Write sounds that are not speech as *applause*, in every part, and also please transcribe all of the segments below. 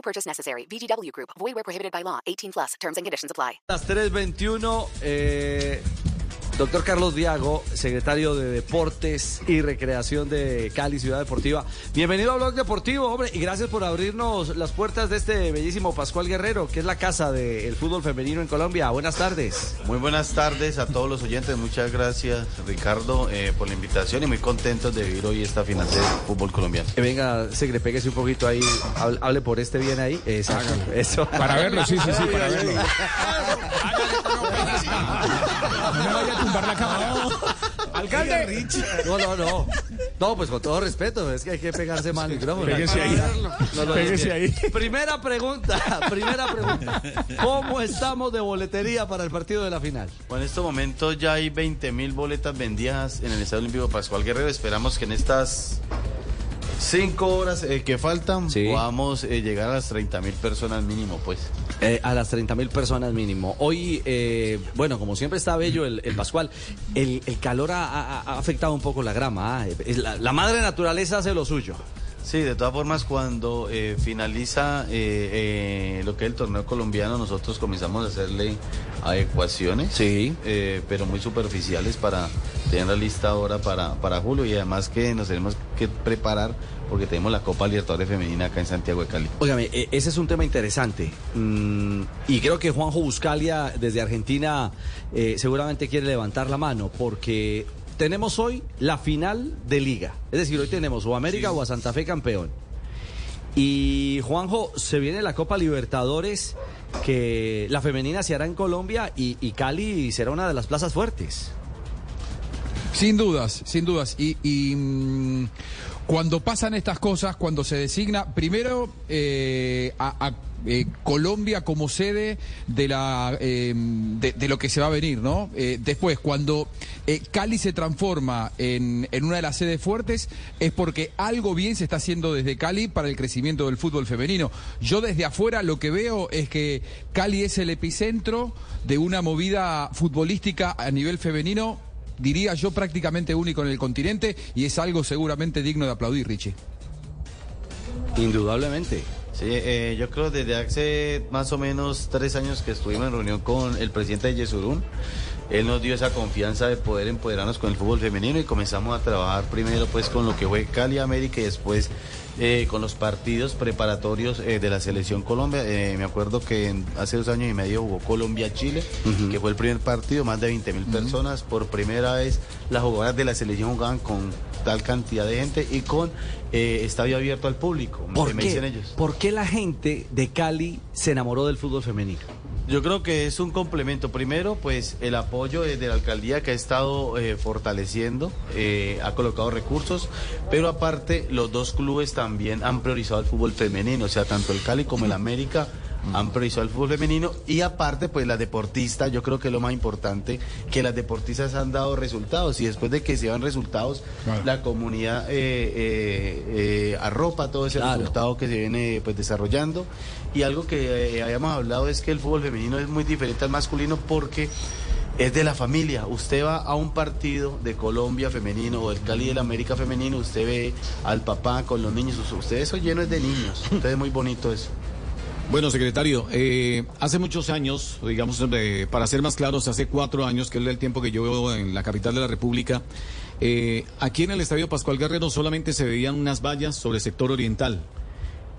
No purchase necessary. VGW Group. Void where prohibited by law. 18 plus. Terms and conditions apply. Las 3.21, eh, doctor Carlos Diago, secretario de Deportes y Recreación de Cali, Ciudad Deportiva. Bienvenido a Blog Deportivo, hombre, y gracias por abrirnos las puertas de este bellísimo Pascual Guerrero, que es la casa del fútbol femenino en Colombia. Buenas tardes. Muy buenas tardes a todos los oyentes. Muchas gracias, Ricardo, eh, por la invitación y muy contentos de vivir hoy esta final del fútbol colombiano. Que venga, Segre, péguese un poquito ahí, hable, hable por este bien ahí. Exacto, eso. Para verlo, sí, sí, sí, para verlo. No me vaya a tumbar la cámara. Alcalde. No, no, no. No, pues con todo respeto, es que hay que pegarse mal al micrófono. Pégese ahí. No, no, Pégese es que- ahí. Primera pregunta, primera pregunta. ¿Cómo estamos de boletería para el partido de la final? Bueno, en estos momentos ya hay 20 mil boletas vendidas en el Estadio Olímpico Pascual Guerrero. Esperamos que en estas cinco horas eh, que faltan Sí. podamos eh, llegar a las 30 mil personas mínimo, pues. Eh, a las 30 mil personas mínimo. Hoy, eh, bueno, como siempre está bello el, el Pascual, el, el calor ha, ha- ha afectado un poco la grama. ah. Es La, la madre naturaleza hace lo suyo. Sí, de todas formas, cuando eh, finaliza eh, eh, lo que es el torneo colombiano, nosotros comenzamos a hacerle adecuaciones, Sí. eh, pero muy superficiales para tener la lista ahora para, para julio y además que nos tenemos que preparar porque tenemos la Copa Libertadores Femenina acá en Santiago de Cali. Óigame, eh, ese es un tema interesante. Mm, y creo que Juanjo Buscalia, desde Argentina, eh, seguramente quiere levantar la mano, porque tenemos hoy la final de liga. Es decir, hoy tenemos o América o a Santa Fe campeón. Y Juanjo, se viene la Copa Libertadores, que la femenina se hará en Colombia y, y Cali será una de las plazas fuertes. Sin dudas, sin dudas. Y, y, mm, cuando pasan estas cosas, cuando se designa primero eh, a, a, eh, Colombia como sede de la eh, de, lo que se va a venir, ¿no? Eh, después, cuando eh, Cali se transforma en, en una de las sedes fuertes, es porque algo bien se está haciendo desde Cali para el crecimiento del fútbol femenino. Yo desde afuera lo que veo es que Cali es el epicentro de una movida futbolística a nivel femenino diría yo, prácticamente único en el continente y es algo seguramente digno de aplaudir, Richie. Indudablemente. Sí, eh, yo creo desde hace más o menos tres años que estuvimos en reunión con el presidente de Yesurún, él nos dio esa confianza de poder empoderarnos con el fútbol femenino y comenzamos a trabajar primero pues con lo que fue Cali América y después eh, con los partidos preparatorios eh, de la selección Colombia. Eh, me acuerdo que en- hace dos años y medio jugó Colombia-Chile, que fue el primer partido, más de 20 mil personas. Por primera vez las jugadoras de la selección jugaban con tal cantidad de gente y con estadio abierto al público. ¿Por me qué? dicen ellos. ¿Por qué la gente de Cali se enamoró del fútbol femenino? Yo creo que es un complemento. Primero, pues el apoyo eh, de la alcaldía que ha estado eh, fortaleciendo, eh, ha colocado recursos, pero aparte los dos clubes también han priorizado el fútbol femenino, o sea, tanto el Cali como el América han priorizado el fútbol femenino y aparte pues las deportistas, yo creo que es lo más importante, que las deportistas han dado resultados y después de que se dan resultados, Claro. la comunidad eh, eh, eh, arropa todo ese Claro. resultado que se viene pues desarrollando y algo que eh, habíamos hablado es que el fútbol femenino es muy diferente al masculino porque es de la familia. Usted va a un partido de Colombia femenino o del Cali del América femenino, usted ve al papá con los niños, usted eso lleno es de niños. Entonces es muy bonito eso. Bueno, secretario, eh, hace muchos años, digamos, eh, para ser más claros, hace cuatro años, que es el tiempo que yo veo en la capital de la República, eh, aquí en el Estadio Pascual Guerrero solamente se veían unas vallas sobre el sector oriental.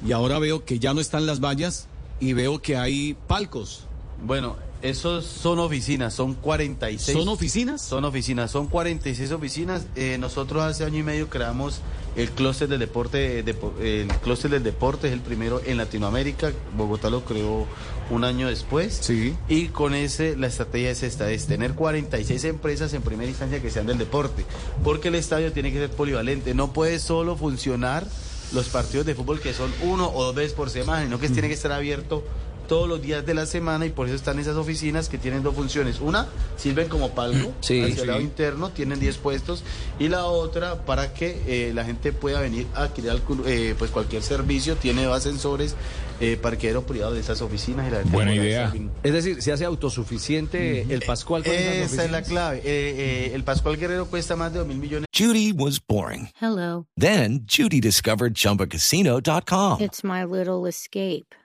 Y ahora veo que ya no están las vallas y veo que hay palcos. Bueno, esos son oficinas, son 46. ¿Son oficinas? Son oficinas, son 46 oficinas. Eh, nosotros hace año y medio creamos el clúster del deporte, depo- el clúster del deporte es el primero en Latinoamérica. Bogotá lo creó un año después. Sí. Y con ese la estrategia es esta, es tener 46 empresas en primera instancia que sean del deporte, porque el estadio tiene que ser polivalente, no puede solo funcionar los partidos de fútbol que son uno o dos veces por semana, sino que tiene que estar abierto todos los días de la semana y por eso están esas oficinas que tienen dos funciones. Una, sirven como palco *clears throat* Sí, hacia sí. el lado interno, tienen 10 puestos y la otra para que eh, la gente pueda venir a adquirir eh, pues cualquier servicio, tiene dos ascensores, eh, parqueadero privado de esas oficinas y la gente Buena idea. Es decir, se hace autosuficiente el Pascual con esas Esa es la clave. Eh, eh, el Pascual Guerrero cuesta más de 2 mil millones. Judy was boring. Hello. Then Judy discovered ChumbaCasino.com. It's my little escape.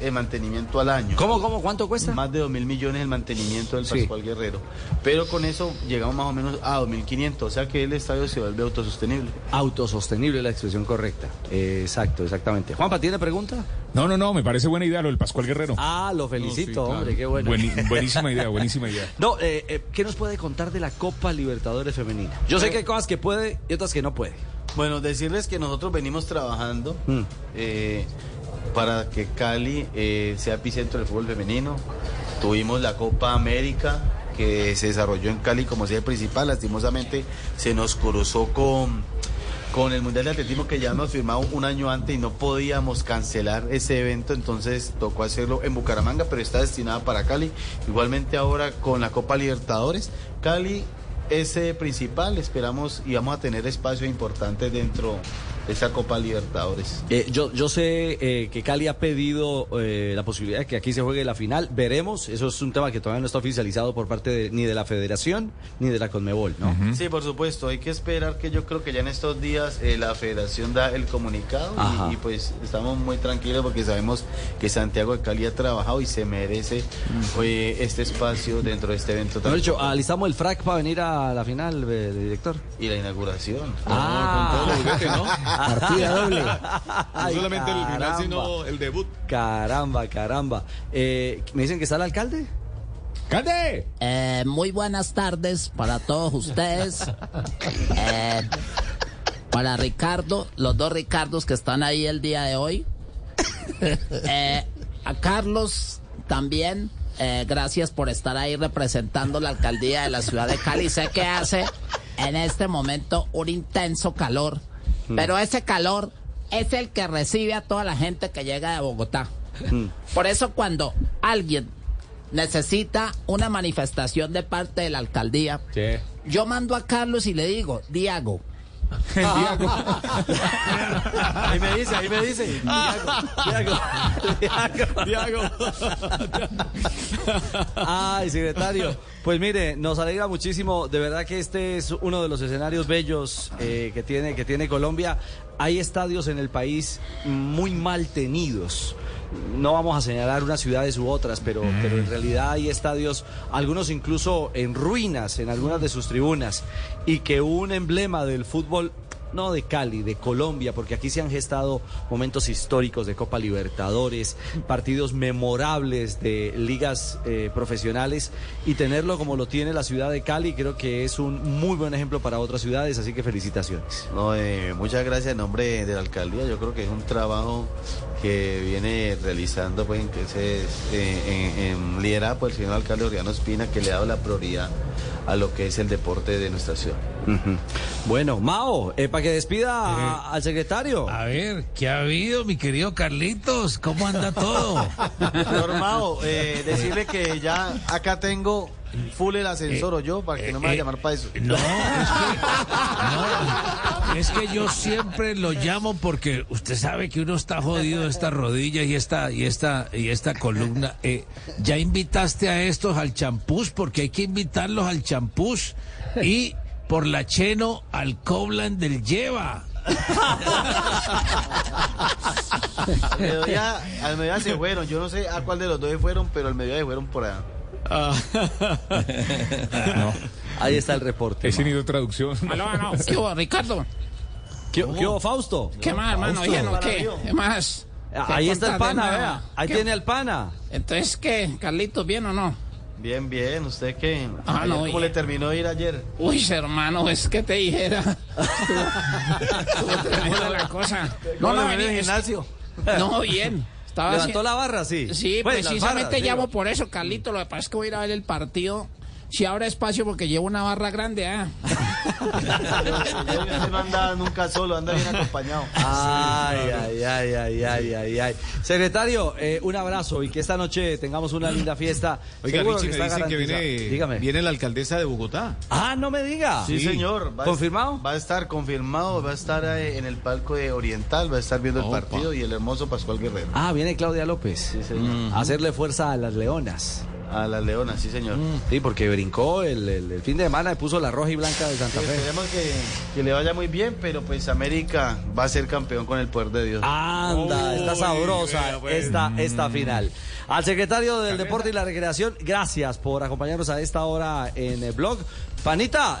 De mantenimiento al año. ¿Cómo, cómo, cuánto cuesta? Más de 2 mil millones el mantenimiento del Sí. Pascual Guerrero. Pero con eso llegamos más o menos a 2.500. O sea que el estadio se vuelve autosostenible. Autosostenible es la expresión correcta. Eh, exacto, exactamente. Juanpa, ¿tiene pregunta? No, no, no, me parece buena idea lo del Pascual Guerrero. Ah, lo felicito, No, sí, claro. hombre, qué bueno. Bueni- buenísima idea, buenísima idea. *laughs* No, eh, eh, ¿qué nos puede contar de la Copa Libertadores Femenina? Yo sé que hay cosas que puede y otras que no puede. Bueno, decirles que nosotros venimos trabajando Mm. eh, para que Cali eh, sea epicentro del fútbol femenino. Tuvimos la Copa América que se desarrolló en Cali como sede principal. Lastimosamente se nos cruzó con, con el Mundial de Atletismo que ya hemos firmado un año antes y no podíamos cancelar ese evento. Entonces tocó hacerlo en Bucaramanga, pero está destinada para Cali. Igualmente ahora con la Copa Libertadores. Cali es sede principal. Esperamos y vamos a tener espacio importante dentro de esa Copa Libertadores. Eh, yo, yo sé eh, que Cali ha pedido eh, la posibilidad de que aquí se juegue la final. Veremos. Eso es un tema que todavía no está oficializado por parte de- ni de la Federación ni de la Conmebol, ¿no? Sí, por supuesto, hay que esperar que yo creo que ya en estos días eh, la federación da el comunicado y, y, pues estamos muy tranquilos porque sabemos que Santiago de Cali ha trabajado y se merece eh, este espacio dentro de este evento dicho, importante. alistamos el frac para venir a la final, eh, director. y la inauguración. Ah, con todo el *laughs* juguete, ¿no? Partida doble. *laughs* No solamente el final, sino el debut. Caramba, caramba. Eh, ¿Me dicen que está el alcalde? ¡Cande! Eh, muy buenas tardes para todos ustedes. *laughs* Eh, para Ricardo, los dos Ricardos que están ahí el día de hoy. *laughs* Eh, a Carlos también. eh, gracias por estar ahí representando la alcaldía de la ciudad de Cali. Sé que hace en este momento un intenso calor, pero ese calor es el que recibe a toda la gente que llega de Bogotá. Por eso cuando alguien necesita una manifestación de parte de la alcaldía, Sí. yo mando a Carlos y le digo, Diago, Ahí me dice, ahí me dice. Diago, Diago, Diago. Ay, secretario. Pues mire, nos alegra muchísimo. De verdad que este es uno de los escenarios bellos eh, que, tiene, que tiene Colombia. Hay estadios en el país muy mal tenidos. No vamos a señalar unas ciudades u otras, pero, pero en realidad hay estadios, algunos incluso en ruinas en algunas de sus tribunas, y que un emblema del fútbol no de Cali, de Colombia, porque aquí se han gestado momentos históricos de Copa Libertadores, partidos memorables de ligas eh, profesionales y tenerlo como lo tiene la ciudad de Cali creo que es un muy buen ejemplo para otras ciudades, así que felicitaciones. No, eh, muchas gracias en nombre de la alcaldía. Yo creo que es un trabajo que viene realizando, pues, se, eh, en, en el señor alcalde Oriano Espina, que le ha dado la prioridad a lo que es el deporte de nuestra ciudad. Bueno, Mao, eh, para que despida a- al secretario. A ver, ¿qué ha habido, mi querido Carlitos? ¿Cómo anda todo? *laughs* Normado, eh, decirle que ya acá tengo full el ascensor o yo, para que no me vaya a llamar para eso. No, es que, no, es que yo siempre lo llamo porque usted sabe que uno está jodido de esta rodilla y esta y esta y esta columna. Eh, ya invitaste a estos al champús porque hay que invitarlos al champús y por la cheno al Coblan del Lleva. *laughs* Al mediodía, al mediodía se fueron, yo no sé a cuál de los dos se fueron, pero al mediodía se fueron por allá. *laughs* Ahí está el reporte. He tenido traducción. aló, aló, *laughs* ¿qué hubo, Ricardo? ¿Qué, qué hubo, Fausto? ¿Qué más, hermano? Fausto. ¿no qué? ¿Qué más? Ah, ¿Qué Ahí está el pana, vea. Ahí ¿Qué? tiene al pana. Entonces, ¿qué? ¿Carlitos bien o no? Bien, bien. ¿Usted qué? Ah, Ayer, no, ¿Cómo le terminó de ir ayer? Uy, hermano, es que te dijera. *laughs* Estuvo tremenda la cosa. No, no, en el vení, es- gimnasio. No, bien. Estaba ¿Levantó la barra? Sí. Sí, Pues, precisamente llamo por eso, Carlito. Lo que pasa es que voy a ir a ver el partido. Si habrá espacio porque llevo una barra grande, ah. No anda nunca solo, anda bien acompañado. Ay, ay, ay, ay, ay, ay, ay. Secretario, eh, un abrazo y que esta noche tengamos una linda fiesta. Oiga, Richie, me dicen que viene, Dígame. viene la alcaldesa de Bogotá. Ah, no me diga. Sí, señor. Va a- ¿Confirmado? Va a estar confirmado, va a estar eh, en el palco de Oriental, va a estar viendo el partido y el hermoso Pascual Guerrero. Ah, viene Claudia López. Sí, señor. A hacerle fuerza a las leonas. A las leonas, sí, señor. Sí, porque brincó el, el- el fin de semana y puso la roja y blanca de Santa Sí, Fe. esperemos que, que le vaya muy bien, pero pues América va a ser campeón con el poder de Dios. Anda, está sabrosa pues. esta, esta final. Al secretario del Deporte y la Recreación, gracias por acompañarnos a esta hora en el blog. Panita,